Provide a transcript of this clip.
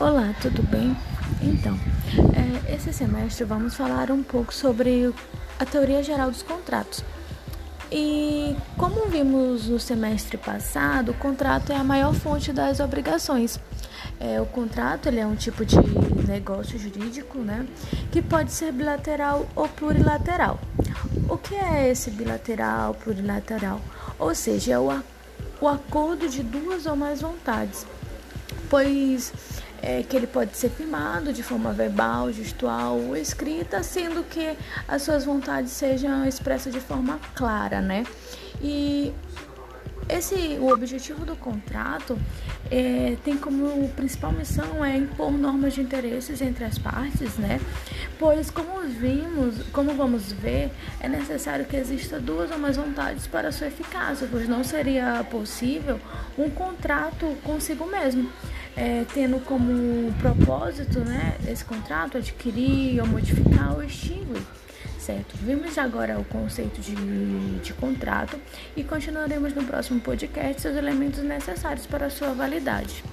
Olá, tudo bem? Então, é, esse semestre vamos falar um pouco sobre a teoria geral dos contratos. E como vimos no semestre passado, o contrato é a maior fonte das obrigações. É, o contrato ele é um tipo de negócio jurídico, né, que pode ser bilateral ou plurilateral. O que é esse bilateral, plurilateral? Ou seja, é o, o acordo de duas ou mais vontades, pois é, que ele pode ser firmado de forma verbal, gestual ou escrita, sendo que as suas vontades sejam expressas de forma clara, né? E esse, o objetivo do contrato é, tem como principal missão é impor normas de interesses entre as partes, né? Pois como vimos, como vamos ver, é necessário que exista duas ou mais vontades para sua eficácia, pois não seria possível um contrato consigo mesmo é, tendo como propósito né, esse contrato adquirir ou modificar ou extinguir. Certo? Vimos agora o conceito de, de contrato e continuaremos no próximo podcast os elementos necessários para a sua validade.